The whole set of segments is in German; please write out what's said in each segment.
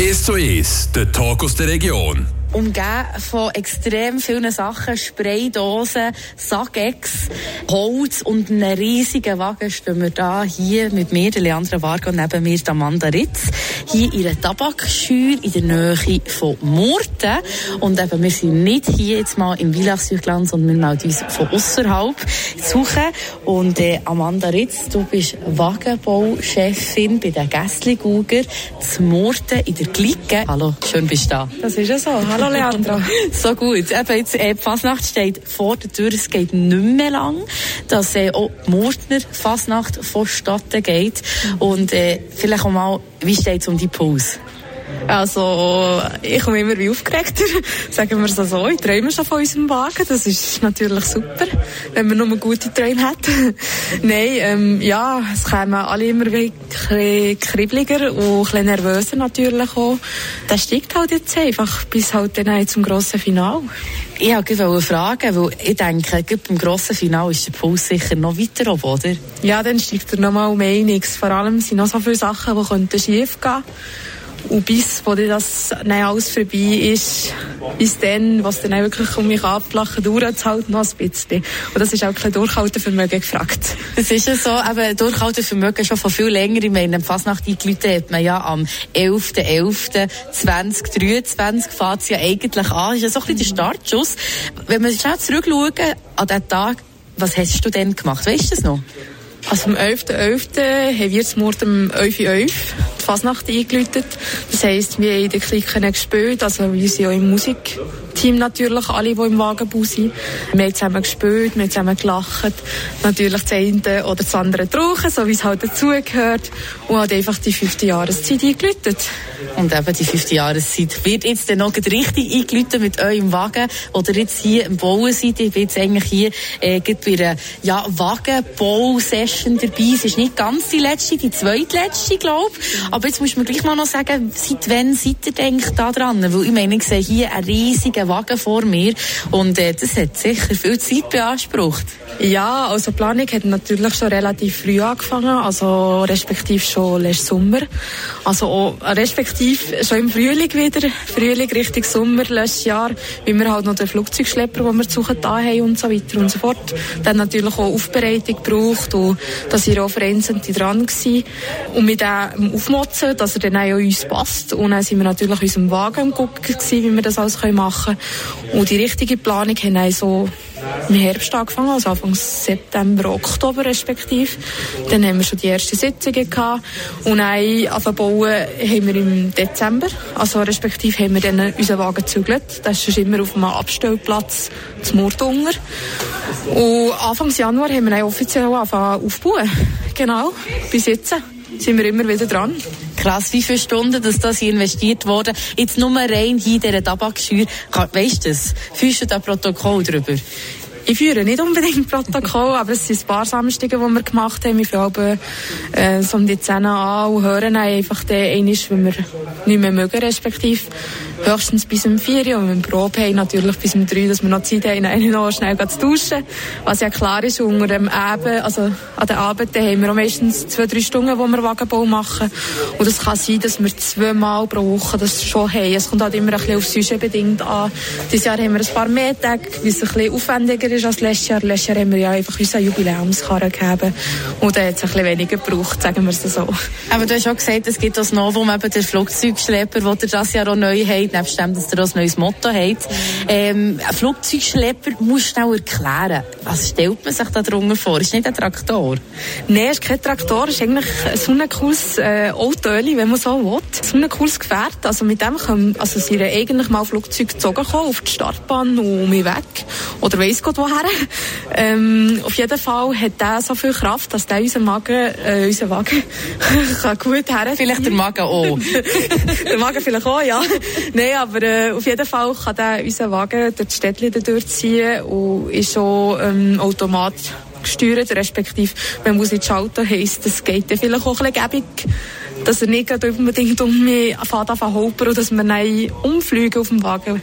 1 zu 1, der Talk aus der Region umgeben von extrem vielen Sachen, Spraydosen, Sagex, Holz und einem riesigen Wagen stehen wir da hier mit mir, der Leandra Varga, neben mir Amanda Ritz, hier in einer Tabakschür in der Nähe von Murten. Und eben, wir sind nicht hier jetzt mal im Villach-Südland, sondern wir melden uns von außerhalb suchen. Und äh, Amanda Ritz, du bist Wagenbauchefin bei den Gässli-Guger zu Murten in der Glicke. Hallo, schön bist du da. Das ist ja so. Hallo. Hallo Leandra. so gut. Eben jetzt, äh, die Fasnacht steht vor der Tür. Es geht nicht mehr lang, dass äh, auch die Murtner Fasnacht vonstatten geht. Und äh, vielleicht auch mal, wie steht es um die Pause? Also, ich komme immer wie aufgeregter, sagen wir es so. Ich träume schon von unserem Wagen. Das ist natürlich super, wenn man nur gute Träume hat. Nein, ähm, ja, es kommen alle immer ein bisschen kribbeliger und ein nervöser natürlich auch. Das steigt halt jetzt einfach bis halt dann zum grossen Finale. Ich wollte fragen, weil ich denke, beim grossen Finale ist der Puls sicher noch weiter oben, oder? Ja, dann steigt er noch mal um einiges. Vor allem sind noch so viele Sachen, die schief gehen könnten. Und bis, wo das dann alles vorbei ist, bis dann, was dann wirklich um mich ablachen, dauert es halt noch ein bisschen. Und das ist auch kein Durchhaltevermögen gefragt. Das ist ja so, aber Durchhaltevermögen schon von viel länger. Ich meine, Fasnacht eingeläutet hat man ja am 11.11.2023 fährt es ja eigentlich an. Das ist ja so ein bisschen der Startschuss. Wenn wir schnell zurückschauen an diesen Tag, was hast du denn gemacht? Weißt du das noch? Also am 11.11. .11. haben wir zum Morgen um 11.11 Uhr die Fasnacht eingeläutet. Das heisst, wir haben in den Klicken gespielt, also wir sind ja im Musikteam natürlich, alle, die im Wagenbau sind. Wir haben zusammen gespielt, wir haben zusammen gelacht, natürlich das eine oder das andere getrunken, so wie es halt dazugehört und hat einfach die fünfte Jahreszeit eingeläutet. Und eben die fünfte Jahreszeit wird jetzt dann noch richtig eingeläutet mit eurem Wagen oder jetzt hier im Bauen seid. Ich bin jetzt eigentlich hier äh, bei einer ja, Wagenbau-Session dabei. Es ist nicht ganz die letzte, die zweitletzte, glaube ich. Aber jetzt muss man gleich mal noch sagen, seit wann seid ihr denn da dran? Weil ich meine, ich sehe hier einen riesigen Wagen vor mir und äh, das hat sicher viel Zeit beansprucht. Ja, also die Planung hat natürlich schon relativ früh angefangen, also respektive schon letzten Sommer. Also respektive schon im Frühling wieder, Frühling Richtung Sommer letztes Jahr, wie wir halt noch den Flugzeugschlepper, den wir zu suchen da haben und so weiter und so fort. Dann natürlich auch Aufbereitung gebraucht und da sind auch Vereinzelte dran gewesen. Und mit dem Aufmotzen, dass er dann auch uns passt. Und dann sind wir natürlich unserem Wagen gucken wie wir das alles machen können. Und die richtige Planung haben wir so im Herbst angefangen, also Anfang September, Oktober respektive. Dann haben wir schon die ersten Sitzungen gehabt und dann anfangen bauen haben wir im Dezember, also respektive haben wir dann unseren Wagen gezügelt. Das ist immer auf einem Abstellplatz zum Murtunger. Und Anfang Januar haben wir dann offiziell angefangen aufbauen. Genau, bis jetzt sind wir immer wieder dran. Krass, wie viele Stunden dass das hier investiert wurde. Jetzt nur rein hier in dieser Tabakschür. Weißt du das? Führst du da Protokoll drüber? Ich führe nicht unbedingt Protokoll, aber es sind ein paar Samstage, die wir gemacht haben. Wir fangen äh, so um die 10 an und hören einfach den einmal, wenn wir nicht mehr mögen, respektive höchstens bis um 4 und wenn wir Probe haben, natürlich bis um 3, dass wir noch Zeit haben, einen noch schnell zu duschen. Was ja klar ist, unter dem Abend, also an den Abenden haben wir auch meistens zwei, drei Stunden, wo wir Wagenbau machen. Und es kann sein, dass wir zweimal pro Woche das schon haben. Es kommt halt immer ein bisschen auf Sujet bedingt an. Dieses Jahr haben wir ein paar mehr Tage, weil es ein bisschen aufwendiger ist als letztes Jahr. Letztes Jahr haben wir ja einfach unseren Jubiläumskarren gegeben. Und da hat es ein bisschen weniger gebraucht, sagen wir es so. Aber du hast auch gesagt, es gibt das Novum, eben der Flugzeugschlepper, den ihr das Jahr auch neu habt, nebst dem, dass ihr ein neues Motto habt. Ähm, ein Flugzeugschlepper du auch erklären. Was stellt man sich da drunter vor? Ist nicht ein Traktor? Nein, es ist kein Traktor. Es ist eigentlich so ein cooles äh, Autöli, wenn man so will. So ein cooles Gefährt. Also mit dem können, also sind eigentlich mal Flugzeuge gezogen kommen, auf die Startbahn und mich weg. Oder weiss Gott woher. Ähm, auf jeden Fall hat der so viel Kraft, dass der unseren Magen, äh, unseren Wagen kann gut herziehen. Vielleicht der Magen auch. der Magen vielleicht auch, ja. Nein, aber äh, auf jeden Fall kann der unseren Wagen durch die Städte durchziehen und ist schon ähm, Automat gesteuert, respektive man muss nicht schalten, heisst, das geht dann vielleicht auch ein bisschen gäbig dass er nicht unbedingt um mich fährt holpern und dass wir dann umfliegen auf dem Wagen.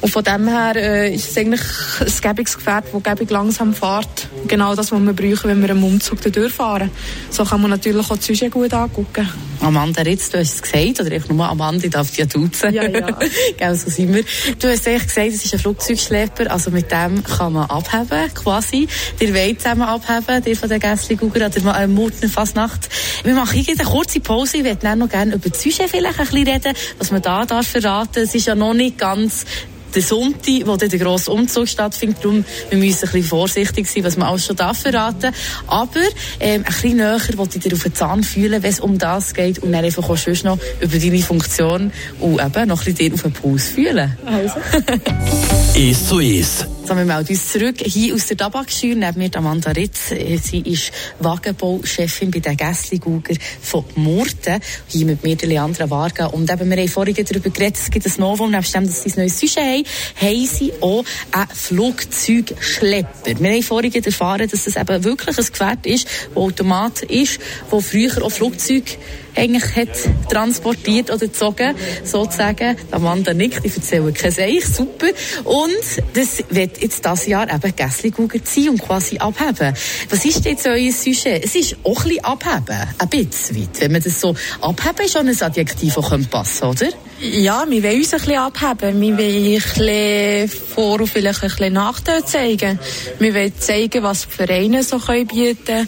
Und von dem her äh, ist es eigentlich ein Gebungsgefährt, das gebig langsam fährt. Genau das, was wir brauchen, wenn wir einen Umzug durchfahren. So kann man natürlich auch die Sujet gut angucken. Amanda Ritz, du hast es gesagt, oder ich nur Amanda, ich darf dich ja duzen. Ja, ja. Gell, so sind wir. Du hast eigentlich gesagt, es ist ein Flugzeugschlepper, also mit dem kann man abheben, quasi. Ihr wollt zusammen abheben, dir von der Gässli-Guger an der äh, Murtner Fasnacht. Wir machen hier eine kurze Pause, ich würde noch gerne über die Sujet vielleicht ein bisschen reden, was man da darf verraten. Es ist ja noch nicht ganz der Sonntag, wo dann der grosse Umzug stattfindet. Darum, wir müssen ein bisschen vorsichtig sein, was man alles schon darf verraten. Aber, ähm, ein bisschen näher wollte ich dir auf den Zahn fühlen, wenn es um das geht. Und dann einfach auch schon noch über deine Funktion und eben noch ein bisschen dir auf den Puls fühlen. Also. Ist zu ist. So, wir melden uns zurück hier aus der Tabakschür. Neben mir Amanda Ritz. Sie ist Wagenbauchefin bei den Gässli-Guger von Murten. Hier mit mir der Leandra Varga. Und eben, wir haben vorhin darüber geredet, es gibt ein Novum, nebst dem, dass sie ein neues Sujet haben, haben sie auch einen Flugzeugschlepper. Wir haben vorhin erfahren, dass das eben wirklich ein Gefährt ist, das Automat ist, wo früher auch Flugzeuge eigentlich hat transportiert oder gezogen, sozusagen. Amanda nickt, ich erzähle kein Seich, super. Und das wird jetzt das Jahr eben Gässli-Guger ziehen und quasi abheben. Was ist jetzt euer Sujet? Es ist auch ein bisschen abheben, ein bisschen weit. Wenn man das so abheben ist schon ein Adjektiv, das passen oder? Ja, wir wollen uns ein bisschen abheben. Wir wollen ein bisschen Vor- und vielleicht ein bisschen Nachteil zeigen. Wir wollen zeigen, was die Vereine so können bieten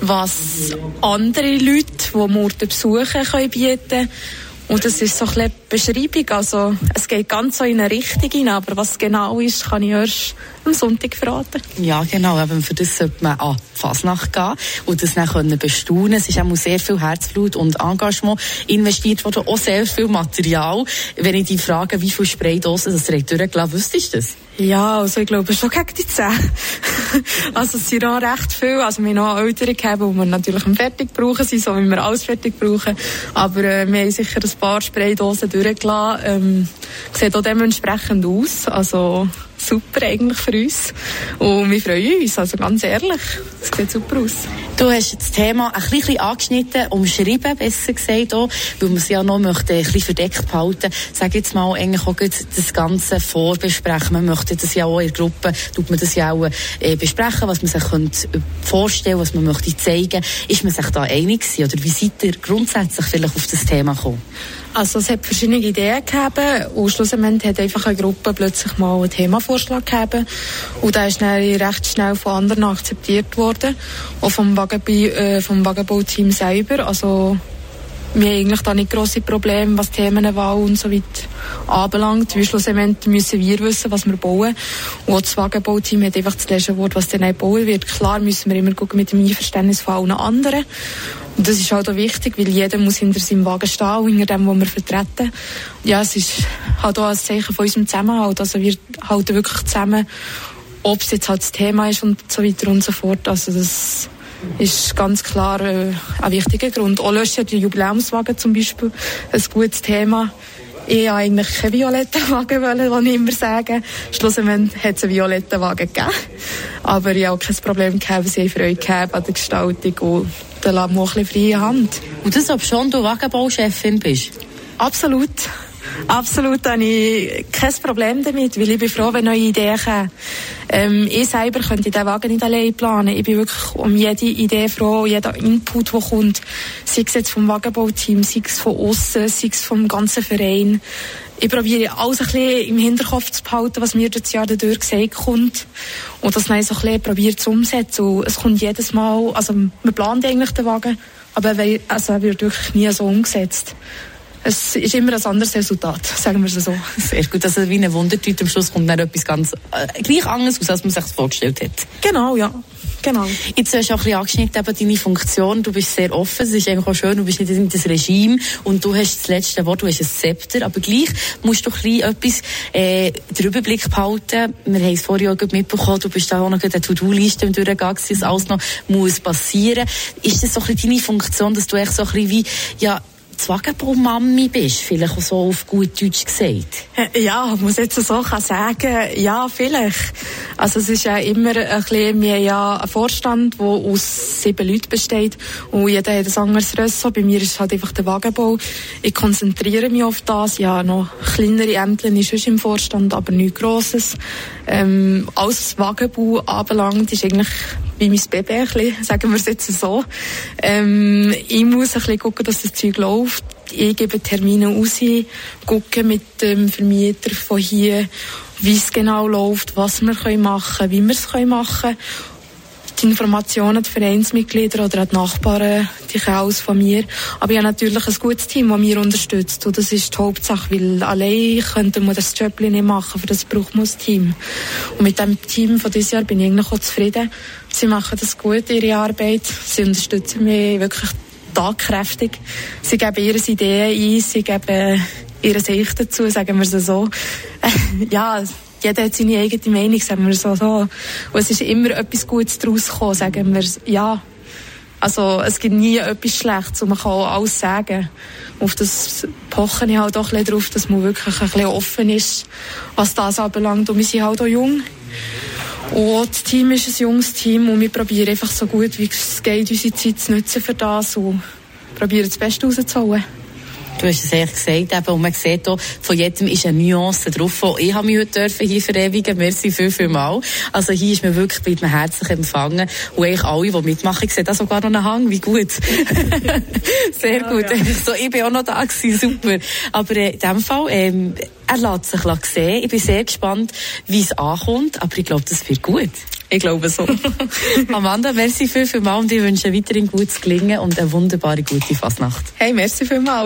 was andere Leute, die Murten besuchen, können bieten und das ist so ein bisschen Beschreibung. Also, es geht ganz so in eine Richtung hinein, aber was genau ist, kann ich erst am Sonntag verraten. Ja, genau. Eben für das sollte man an die Fasnacht gehen und das dann können bestaunen. Es ist auch sehr viel Herzblut und Engagement investiert worden, auch sehr viel Material. Wenn ich dich frage, wie viele Spraydosen das direkt durchgelassen, wüsstest du das? Ja, also ich glaube schon gegen die 10. also es sind noch recht viel. Also wir haben noch ältere gehabt, die wir natürlich fertig brauchen, sind, so wie wir alles fertig brauchen. Aber äh, wir haben sicher ein paar Spraydosen durchgelassen. Ähm, sieht auch dementsprechend aus. Also super eigentlich für uns. Und wir freuen uns, also ganz ehrlich, es sieht super aus. Du hast das Thema ein bisschen angeschnitten, umschrieben, besser gesagt auch, weil man es ja noch möchte ein bisschen verdeckt behalten. Sag jetzt mal eigentlich auch das Ganze vorbesprechen. Man möchte das ja auch in der Gruppe, tut man das ja auch äh, besprechen, was man sich könnte vorstellen, was man möchte zeigen. Ist man sich da einig gewesen, oder wie seid ihr grundsätzlich vielleicht auf das Thema gekommen? Also es hat verschiedene Ideen gegeben. Und schlussendlich hat einfach eine Gruppe plötzlich mal einen Themavorschlag gegeben. Und der ist dann recht schnell von anderen akzeptiert worden, auch vom, äh, Wagenbauteam selber. Also wir haben eigentlich da nicht grosse Probleme, was Themenwahl und so weiter anbelangt. Weil schlussendlich müssen wir wissen, was wir bauen. Und auch das Wagenbauteam hat einfach das letzte Wort, was dann bauen wird. Klar müssen wir immer gucken mit dem Einverständnis von allen anderen. Und das ist halt auch wichtig, weil jeder muss hinter seinem Wagen stehen hinter dem, was wir vertreten. Ja, es ist halt auch ein Zeichen von unserem Zusammenhalt. Also wir halten wirklich zusammen, ob es jetzt halt das Thema ist und so weiter und so fort. Also das ist ganz klar äh, ein wichtiger Grund. Auch löscht ja die Jubiläumswagen zum Beispiel ein gutes Thema. Ich wollte eigentlich keinen violetten Wagen, wollen, ich immer sage. Schlussendlich hat es einen violetten Wagen gegeben. Aber ich habe auch kein Problem gehabt, sie Freude gehabt an der Gestaltung und dann lassen wir auch ein bisschen freie Hand. Und das, ob schon du Wagenbauchefin bist? Absolut. Absolut habe ich kein Problem damit, weil ich bin froh, wenn neue Ideen kommen. Ähm, ich selber könnte diesen Wagen nicht allein planen. Ich bin wirklich um jede Idee froh, jeder Input, der kommt. Sei es jetzt vom Wagenbauteam, sei es von außen, sei es vom ganzen Verein. Ich probiere alles ein bisschen im Hinterkopf zu behalten, was mir das Jahr dadurch gesagt kommt. Und das dann so ein bisschen probiert zu umsetzen. Und es kommt jedes Mal, also man plant eigentlich den Wagen, aber er, also wird wirklich nie so umgesetzt es ist immer ein anderes Resultat, sagen wir es so. Sehr gut, also wie eine Wundertüte am Schluss kommt dann etwas ganz äh, gleich anderes aus, als man sich vorgestellt hat. Genau, ja. Genau. Jetzt hast du auch ein bisschen angeschnitten, eben deine Funktion. Du bist sehr offen, es ist eigentlich auch schön, du bist nicht in das Regime und du hast das letzte Wort, du hast ein Zepter, aber gleich musst du ein bisschen etwas äh, den Überblick behalten. Wir haben es vorher auch mitbekommen, du bist da auch noch eine To-Do-Liste im Durchgang, dass alles noch muss passieren. Ist das so ein bisschen deine Funktion, dass du echt so ein bisschen wie, ja, Zwagenbaumami bist, vielleicht auch so auf gut Deutsch gesagt. Ja, muss jetzt so sagen, ja, vielleicht. Also es ist ja immer ein bisschen, wir haben ja einen Vorstand, der aus sieben Leuten besteht und jeder hat ein anderes Ressort. Bei mir ist halt einfach der Wagenbau. Ich konzentriere mich auf das. Ja, noch kleinere Ämter ist schon im Vorstand, aber nichts Grosses. Ähm, alles Wagenbau anbelangt, ist eigentlich wie mein Baby sagen wir es jetzt so. Ähm, ich muss ein bisschen gucken, dass das Zeug läuft. Ich gebe Termine raus, gucke mit dem Vermieter von hier, wie es genau läuft, was wir machen können, wie wir es machen können. Die Informationen an die Vereinsmitglieder oder an die Nachbarn, die kommen aus von mir. Aber ich habe natürlich ein gutes Team, das mich unterstützt. Und das ist die Hauptsache, weil allein könnte man das Job nicht machen, für das braucht man ein Team. Und mit dem Team von diesem Jahr bin ich eigentlich auch zufrieden. Sie machen das gut, ihre Arbeit. Sie unterstützen mich wirklich tagkräftig. Sie geben ihre Ideen ein, sie geben ihre Sicht dazu, sagen wir es so. ja, jeder hat seine eigene Meinung, sagen wir so. so. Und es ist immer etwas Gutes daraus gekommen, sagen wir ja. Also es gibt nie etwas Schlechtes und man kann alles sagen. Auf das pochen ich halt auch ein bisschen drauf, dass man wirklich ein bisschen offen ist, was das anbelangt. Und wir sind halt auch jung. Und das Team ist ein junges Team und wir probieren einfach so gut wie es geht, unsere Zeit zu nutzen für das und probieren das Beste rauszuholen. Du hast es eigentlich gesagt, eben, und man sieht auch, von jedem ist eine Nuance drauf. Auch ich habe mich heute hier verewigen Merci viel, viel mal. Also hier ist mir wirklich bei mir herzlich empfangen. Und eigentlich alle, die mitmachen, ich sehe da sogar noch einen Hang, wie gut. Sehr ja, gut. Ja. So, ich bin auch noch da gewesen, super. Aber äh, in dem Fall, ähm, er lässt sich sehen. Ich bin sehr gespannt, wie es ankommt, aber ich glaube, das wird gut. Ich glaube so. Amanda, merci viel, viel mal und ich wünsche weiterhin gutes Gelingen und eine wunderbare gute Fastnacht. Hey, merci viel mal.